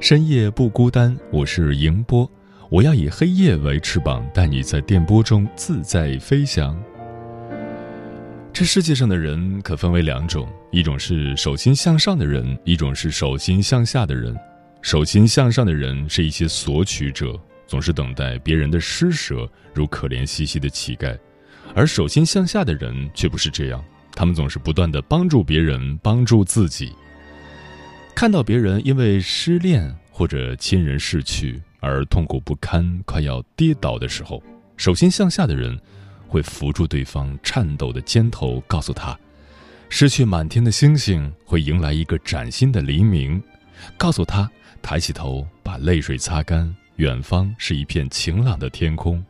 深夜不孤单，我是迎波，我要以黑夜为翅膀，带你在电波中自在飞翔。这世界上的人可分为两种，一种是手心向上的人，一种是手心向下的人。手心向上的人是一些索取者，总是等待别人的施舍，如可怜兮兮的乞丐；而手心向下的人却不是这样，他们总是不断的帮助别人，帮助自己。看到别人因为失恋或者亲人逝去而痛苦不堪、快要跌倒的时候，手心向下的人会扶住对方颤抖的肩头，告诉他：失去满天的星星会迎来一个崭新的黎明；告诉他抬起头把泪水擦干，远方是一片晴朗的天空。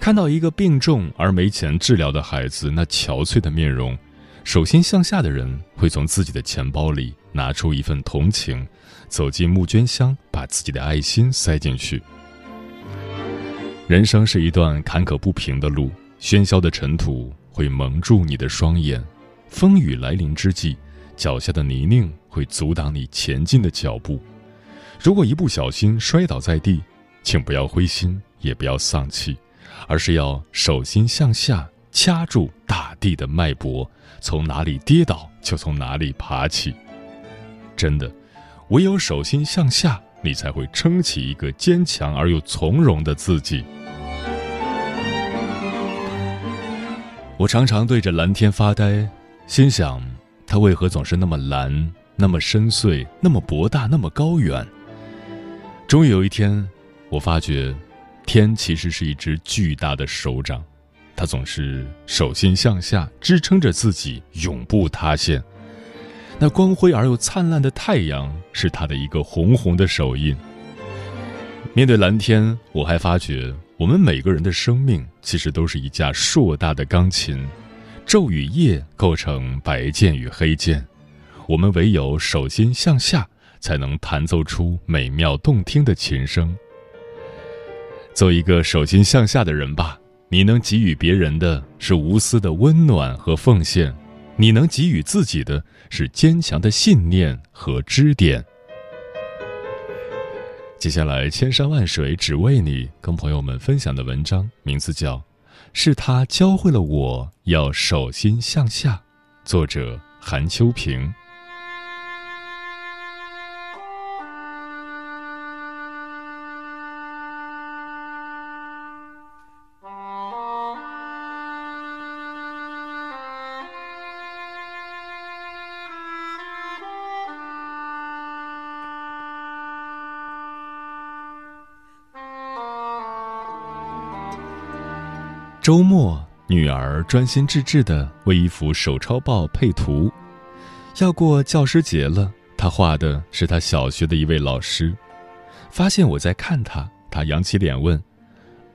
看到一个病重而没钱治疗的孩子那憔悴的面容。手心向下的人会从自己的钱包里拿出一份同情，走进募捐箱，把自己的爱心塞进去。人生是一段坎坷不平的路，喧嚣的尘土会蒙住你的双眼，风雨来临之际，脚下的泥泞会阻挡你前进的脚步。如果一不小心摔倒在地，请不要灰心，也不要丧气，而是要手心向下掐住大地的脉搏。从哪里跌倒就从哪里爬起，真的，唯有手心向下，你才会撑起一个坚强而又从容的自己。我常常对着蓝天发呆，心想，它为何总是那么蓝，那么深邃，那么博大，那么高远？终于有一天，我发觉，天其实是一只巨大的手掌。它总是手心向下支撑着自己，永不塌陷。那光辉而又灿烂的太阳是他的一个红红的手印。面对蓝天，我还发觉，我们每个人的生命其实都是一架硕大的钢琴，昼与夜构成白键与黑键，我们唯有手心向下，才能弹奏出美妙动听的琴声。做一个手心向下的人吧。你能给予别人的是无私的温暖和奉献，你能给予自己的是坚强的信念和支点。接下来，千山万水只为你，跟朋友们分享的文章名字叫《是他教会了我要手心向下》，作者韩秋平。周末，女儿专心致志地为一幅手抄报配图。要过教师节了，她画的是她小学的一位老师。发现我在看她，她扬起脸问：“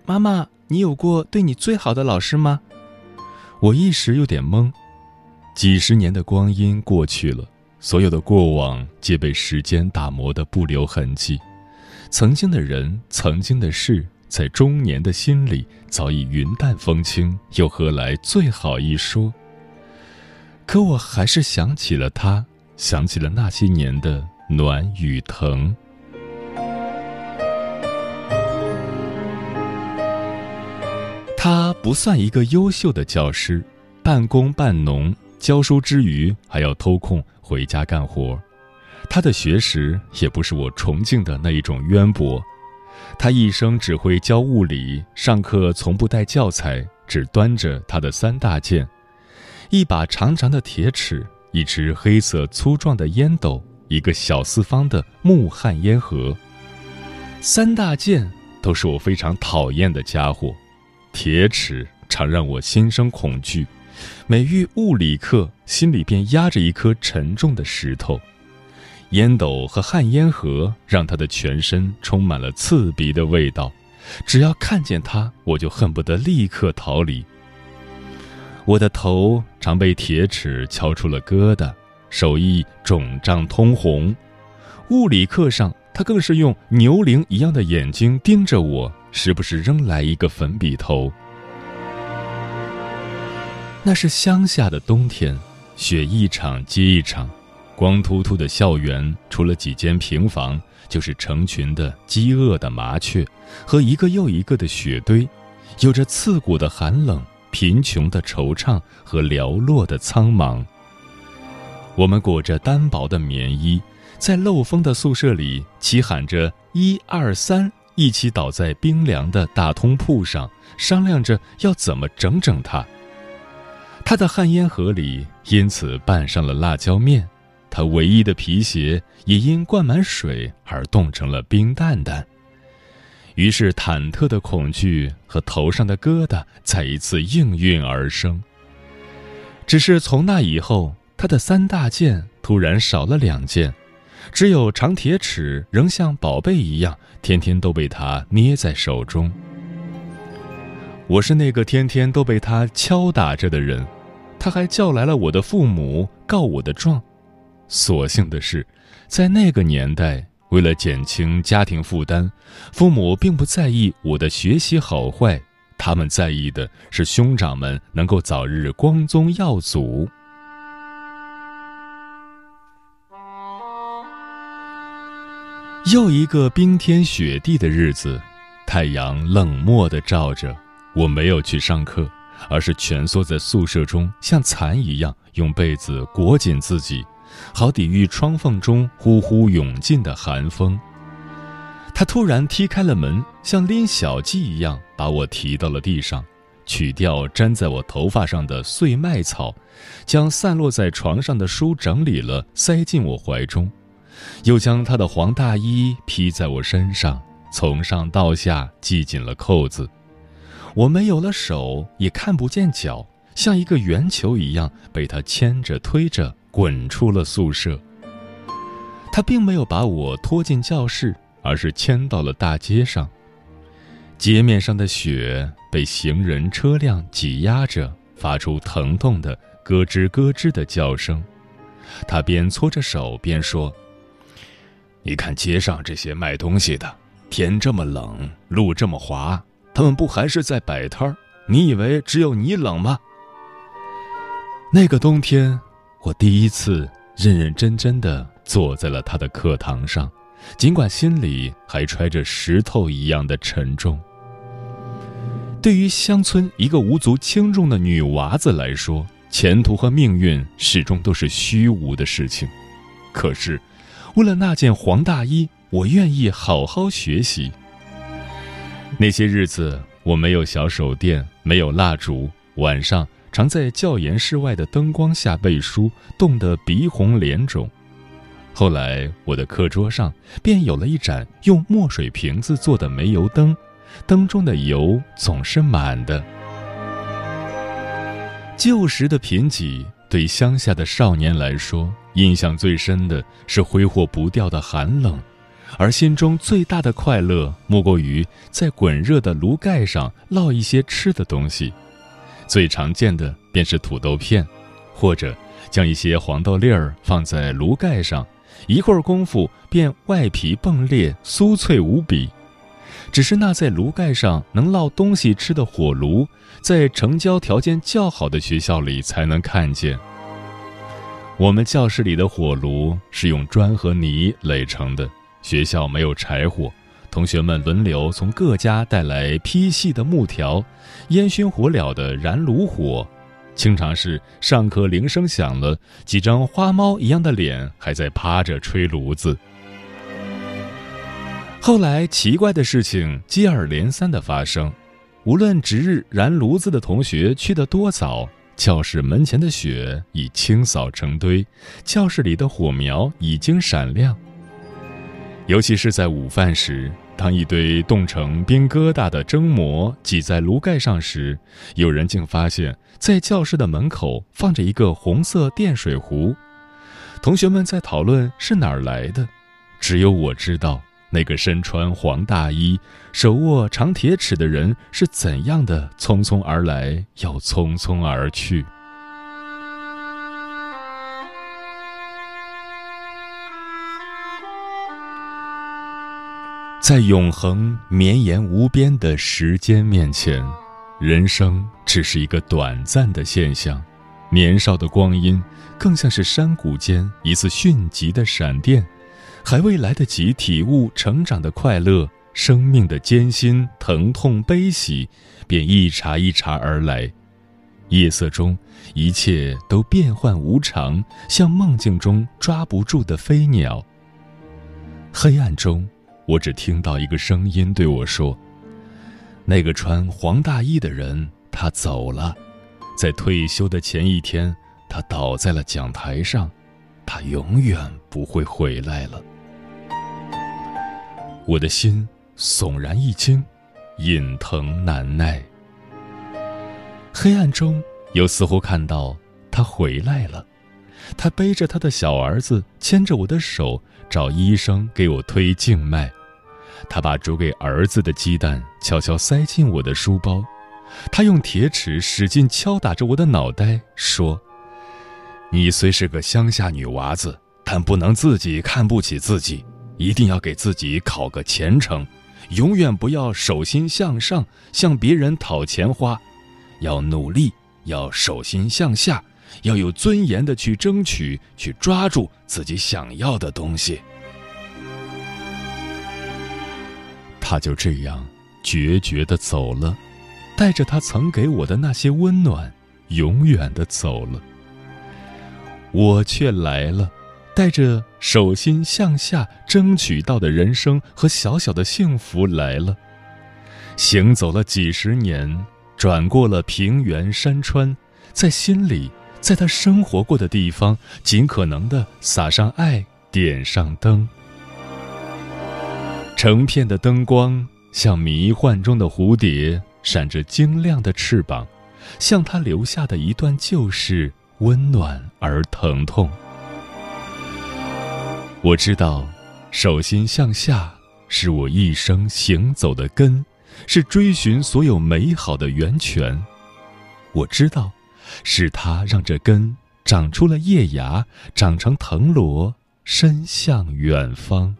妈妈，你有过对你最好的老师吗？”我一时有点懵。几十年的光阴过去了，所有的过往皆被时间打磨得不留痕迹。曾经的人，曾经的事。在中年的心里早已云淡风轻，又何来最好一说？可我还是想起了他，想起了那些年的暖与疼。他不算一个优秀的教师，半工半农，教书之余还要偷空回家干活。他的学识也不是我崇敬的那一种渊博，他一生只会教物理，上课从不带教材，只端着他的三大件：一把长长的铁尺，一只黑色粗壮的烟斗，一个小四方的木旱烟盒。三大件都是我非常讨厌的家伙，铁尺常让我心生恐惧，每遇物理课，心里便压着一颗沉重的石头。烟斗和旱烟盒让他的全身充满了刺鼻的味道，只要看见他，我就恨不得立刻逃离。我的头常被铁尺敲出了疙瘩，手艺肿胀通红。物理课上，他更是用牛铃一样的眼睛盯着我，时不时扔来一个粉笔头。那是乡下的冬天，雪一场接一场。光秃秃的校园，除了几间平房，就是成群的饥饿的麻雀和一个又一个的雪堆，有着刺骨的寒冷、贫穷的惆怅和寥落的苍茫。我们裹着单薄的棉衣，在漏风的宿舍里齐喊着“一二三”，一起倒在冰凉的大通铺上，商量着要怎么整整它。他的旱烟盒里因此拌上了辣椒面。他唯一的皮鞋也因灌满水而冻成了冰蛋蛋。于是，忐忑的恐惧和头上的疙瘩再一次应运而生。只是从那以后，他的三大件突然少了两件，只有长铁尺仍像宝贝一样，天天都被他捏在手中。我是那个天天都被他敲打着的人，他还叫来了我的父母告我的状。所幸的是，在那个年代，为了减轻家庭负担，父母并不在意我的学习好坏，他们在意的是兄长们能够早日光宗耀祖。又一个冰天雪地的日子，太阳冷漠地照着，我没有去上课，而是蜷缩在宿舍中，像蚕一样用被子裹紧自己。好抵御窗缝中呼呼涌进的寒风。他突然踢开了门，像拎小鸡一样把我提到了地上，取掉粘在我头发上的碎麦草，将散落在床上的书整理了，塞进我怀中，又将他的黄大衣披在我身上，从上到下系紧了扣子。我没有了手，也看不见脚，像一个圆球一样被他牵着推着。滚出了宿舍。他并没有把我拖进教室，而是牵到了大街上。街面上的雪被行人车辆挤压着，发出疼痛的咯吱咯吱的叫声。他边搓着手边说：“你看街上这些卖东西的，天这么冷，路这么滑，他们不还是在摆摊儿？你以为只有你冷吗？”那个冬天。我第一次认认真真的坐在了他的课堂上，尽管心里还揣着石头一样的沉重。对于乡村一个无足轻重的女娃子来说，前途和命运始终都是虚无的事情。可是，为了那件黄大衣，我愿意好好学习。那些日子，我没有小手电，没有蜡烛，晚上。常在教研室外的灯光下背书，冻得鼻红脸肿。后来，我的课桌上便有了一盏用墨水瓶子做的煤油灯，灯中的油总是满的。旧时的贫瘠，对乡下的少年来说，印象最深的是挥霍不掉的寒冷，而心中最大的快乐，莫过于在滚热的炉盖上烙一些吃的东西。最常见的便是土豆片，或者将一些黄豆粒儿放在炉盖上，一会儿功夫便外皮迸裂，酥脆无比。只是那在炉盖上能烙东西吃的火炉，在城郊条件较好的学校里才能看见。我们教室里的火炉是用砖和泥垒成的，学校没有柴火。同学们轮流从各家带来劈细的木条，烟熏火燎的燃炉火，经常是上课铃声响了，几张花猫一样的脸还在趴着吹炉子。后来，奇怪的事情接二连三的发生，无论值日燃炉子的同学去得多早，教室门前的雪已清扫成堆，教室里的火苗已经闪亮。尤其是在午饭时。当一堆冻成冰疙瘩的蒸馍挤在炉盖上时，有人竟发现，在教室的门口放着一个红色电水壶。同学们在讨论是哪儿来的，只有我知道，那个身穿黄大衣、手握长铁尺的人是怎样的匆匆而来，又匆匆而去。在永恒绵延无边的时间面前，人生只是一个短暂的现象。年少的光阴，更像是山谷间一次迅疾的闪电，还未来得及体悟成长的快乐、生命的艰辛、疼痛、悲喜，便一茬一茬而来。夜色中，一切都变幻无常，像梦境中抓不住的飞鸟。黑暗中。我只听到一个声音对我说：“那个穿黄大衣的人，他走了，在退休的前一天，他倒在了讲台上，他永远不会回来了。”我的心悚然一惊，隐疼难耐。黑暗中，又似乎看到他回来了，他背着他的小儿子，牵着我的手。找医生给我推静脉，他把煮给儿子的鸡蛋悄悄塞进我的书包，他用铁尺使劲敲打着我的脑袋，说：“你虽是个乡下女娃子，但不能自己看不起自己，一定要给自己考个前程，永远不要手心向上向别人讨钱花，要努力，要手心向下。”要有尊严的去争取，去抓住自己想要的东西。他就这样决绝的走了，带着他曾给我的那些温暖，永远的走了。我却来了，带着手心向下争取到的人生和小小的幸福来了。行走了几十年，转过了平原山川，在心里。在他生活过的地方，尽可能的撒上爱，点上灯。成片的灯光像迷幻中的蝴蝶，闪着晶亮的翅膀，像他留下的一段旧事，温暖而疼痛。我知道，手心向下是我一生行走的根，是追寻所有美好的源泉。我知道。是它让这根长出了叶芽，长成藤萝，伸向远方。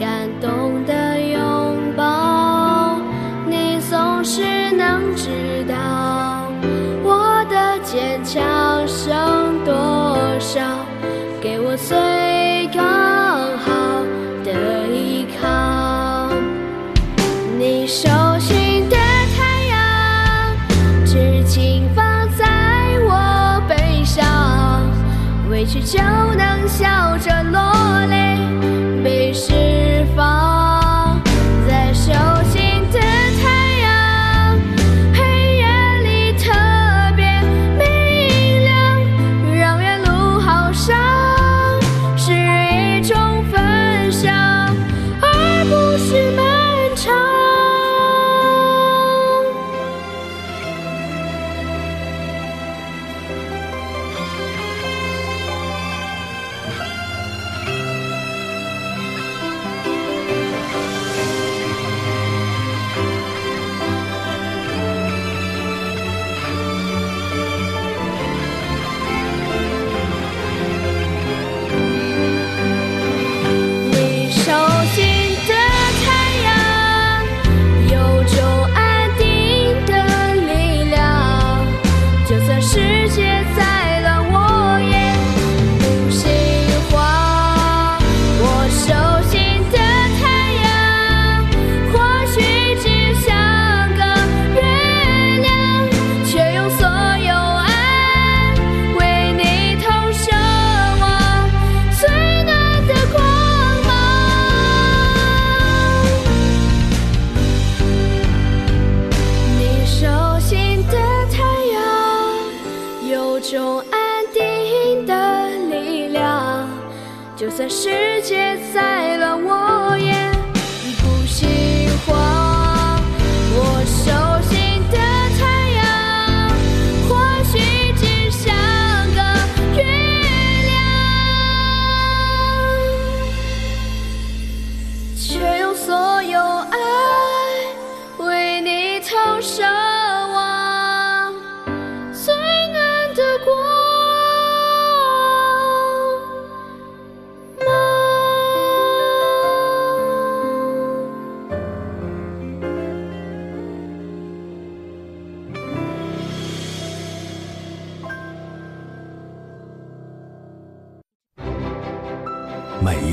感动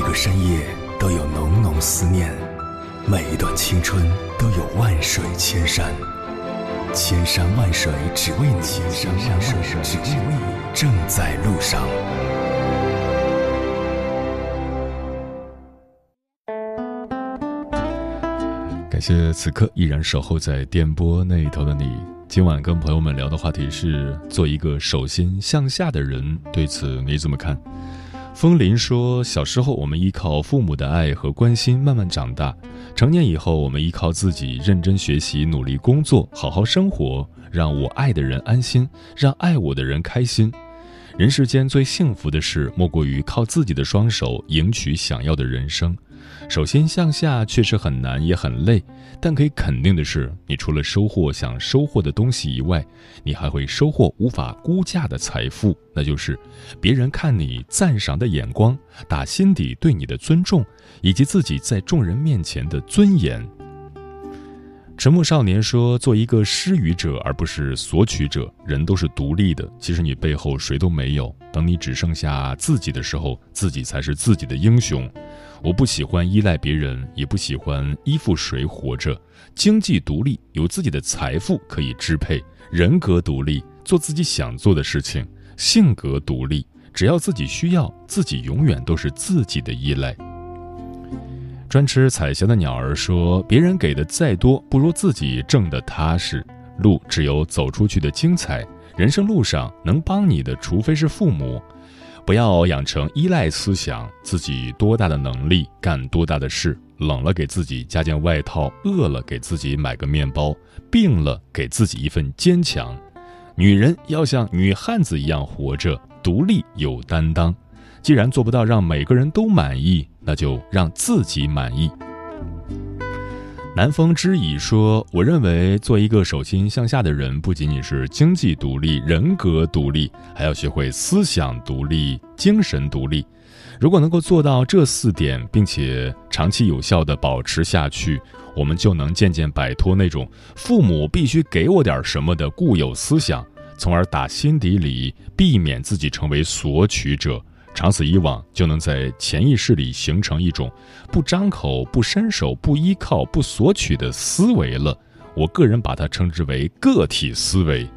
个深夜都有浓浓思念，每一段青春都有万水千山，千山万水只为你，千山万水只为你，正在路上。感谢此刻依然守候在电波那一头的你。今晚跟朋友们聊的话题是做一个手心向下的人，对此你怎么看？风林说：“小时候，我们依靠父母的爱和关心慢慢长大；成年以后，我们依靠自己认真学习、努力工作、好好生活，让我爱的人安心，让爱我的人开心。人世间最幸福的事，莫过于靠自己的双手赢取想要的人生。”首先向下确实很难，也很累，但可以肯定的是，你除了收获想收获的东西以外，你还会收获无法估价的财富，那就是别人看你赞赏的眼光，打心底对你的尊重，以及自己在众人面前的尊严。沉默少年说：“做一个施予者，而不是索取者。人都是独立的，其实你背后谁都没有。等你只剩下自己的时候，自己才是自己的英雄。”我不喜欢依赖别人，也不喜欢依附谁活着。经济独立，有自己的财富可以支配；人格独立，做自己想做的事情；性格独立，只要自己需要，自己永远都是自己的依赖。专吃彩霞的鸟儿说：“别人给的再多，不如自己挣的踏实。路只有走出去的精彩。人生路上能帮你的，除非是父母。”不要养成依赖思想，自己多大的能力干多大的事。冷了给自己加件外套，饿了给自己买个面包，病了给自己一份坚强。女人要像女汉子一样活着，独立有担当。既然做不到让每个人都满意，那就让自己满意。南风知已说：“我认为做一个手心向下的人，不仅仅是经济独立、人格独立，还要学会思想独立、精神独立。如果能够做到这四点，并且长期有效的保持下去，我们就能渐渐摆脱那种父母必须给我点什么的固有思想，从而打心底里避免自己成为索取者。”长此以往，就能在潜意识里形成一种不张口、不伸手、不依靠、不索取的思维了。我个人把它称之为个体思维。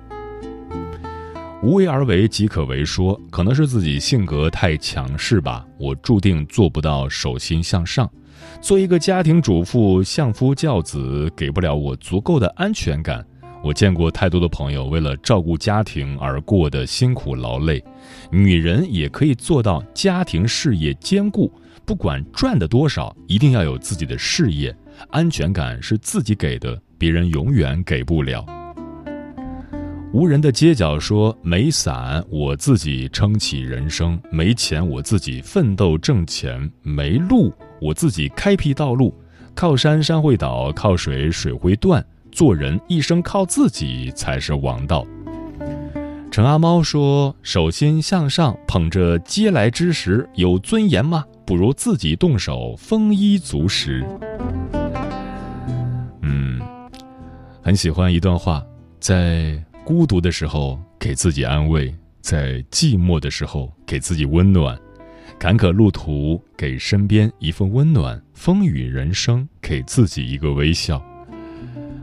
无为而为即可为，说可能是自己性格太强势吧，我注定做不到手心向上。做一个家庭主妇、相夫教子，给不了我足够的安全感。我见过太多的朋友为了照顾家庭而过得辛苦劳累，女人也可以做到家庭事业兼顾，不管赚的多少，一定要有自己的事业，安全感是自己给的，别人永远给不了。无人的街角说：“没伞，我自己撑起人生；没钱，我自己奋斗挣钱；没路，我自己开辟道路。靠山山会倒，靠水水会断。”做人一生靠自己才是王道。陈阿猫说：“手心向上，捧着嗟来之食，有尊严吗？不如自己动手，丰衣足食。”嗯，很喜欢一段话，在孤独的时候给自己安慰，在寂寞的时候给自己温暖，坎坷路途给身边一份温暖，风雨人生给自己一个微笑。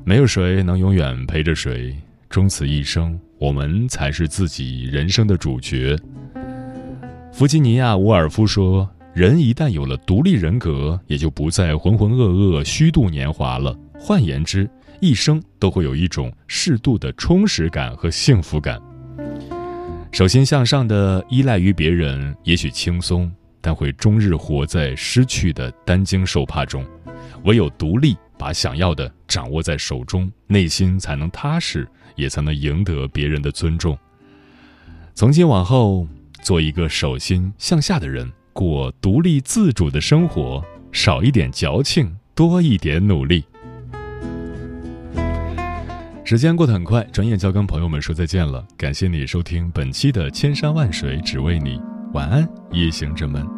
没有谁能永远陪着谁，终此一生，我们才是自己人生的主角。弗吉尼亚·伍尔夫说：“人一旦有了独立人格，也就不再浑浑噩噩、虚度年华了。换言之，一生都会有一种适度的充实感和幸福感。手心向上的依赖于别人，也许轻松，但会终日活在失去的担惊受怕中。唯有独立，把想要的掌握在手中，内心才能踏实，也才能赢得别人的尊重。从今往后。”做一个手心向下的人，过独立自主的生活，少一点矫情，多一点努力。时间过得很快，转眼就要跟朋友们说再见了。感谢你收听本期的《千山万水只为你》，晚安，夜行者们。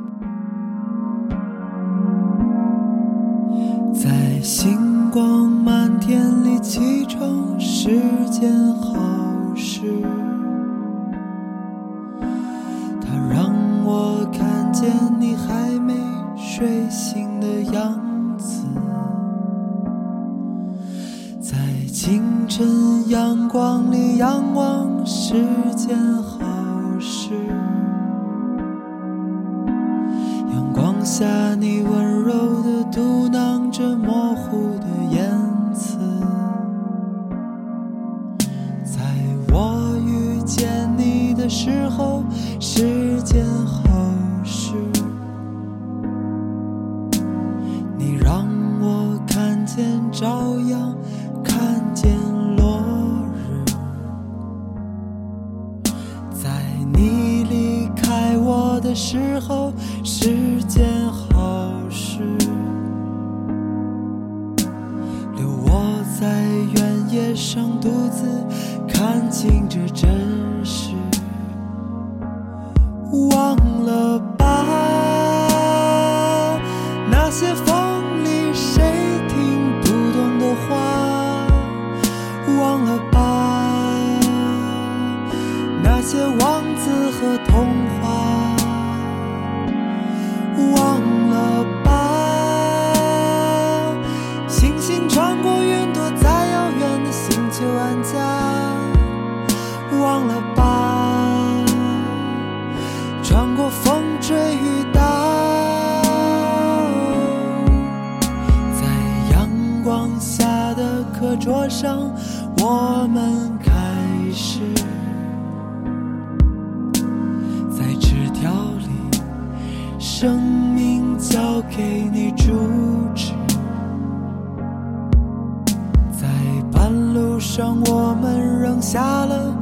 在星光满天里启程是件好事。它让我看见你还没睡醒的样子，在清晨阳光里仰望是件好事。阳光下，你温柔地嘟囔着看见落日，在你离开我的时候是件好事，留我在原野上独自看清这真实，忘了桌上，我们开始在纸条里，生命交给你主持。在半路上，我们扔下了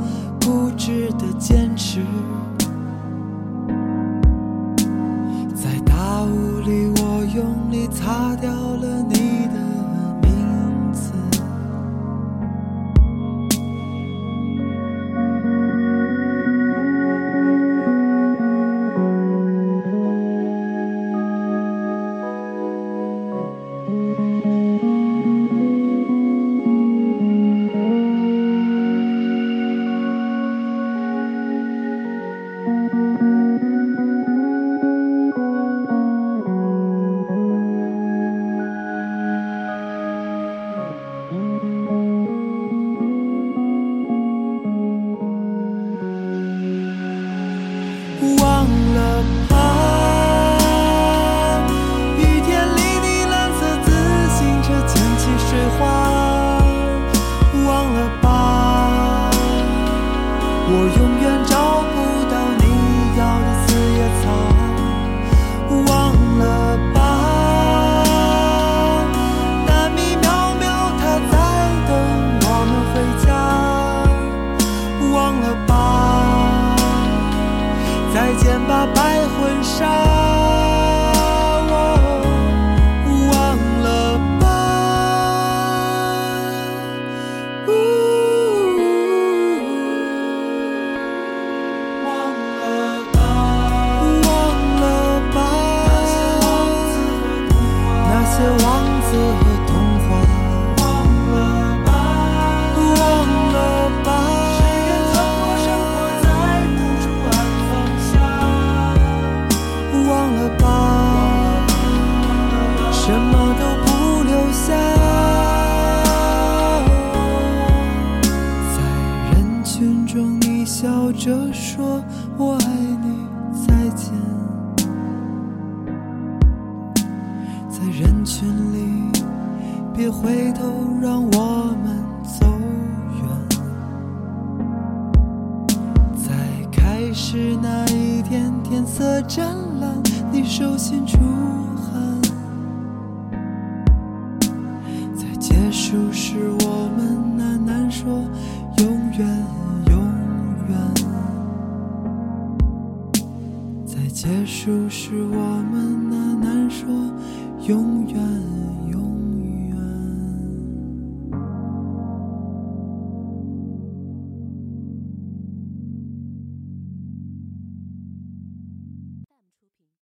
笑着说我爱你，再见。在人群里，别回头，让我们走远。在开始那一天，天色湛蓝，你手心出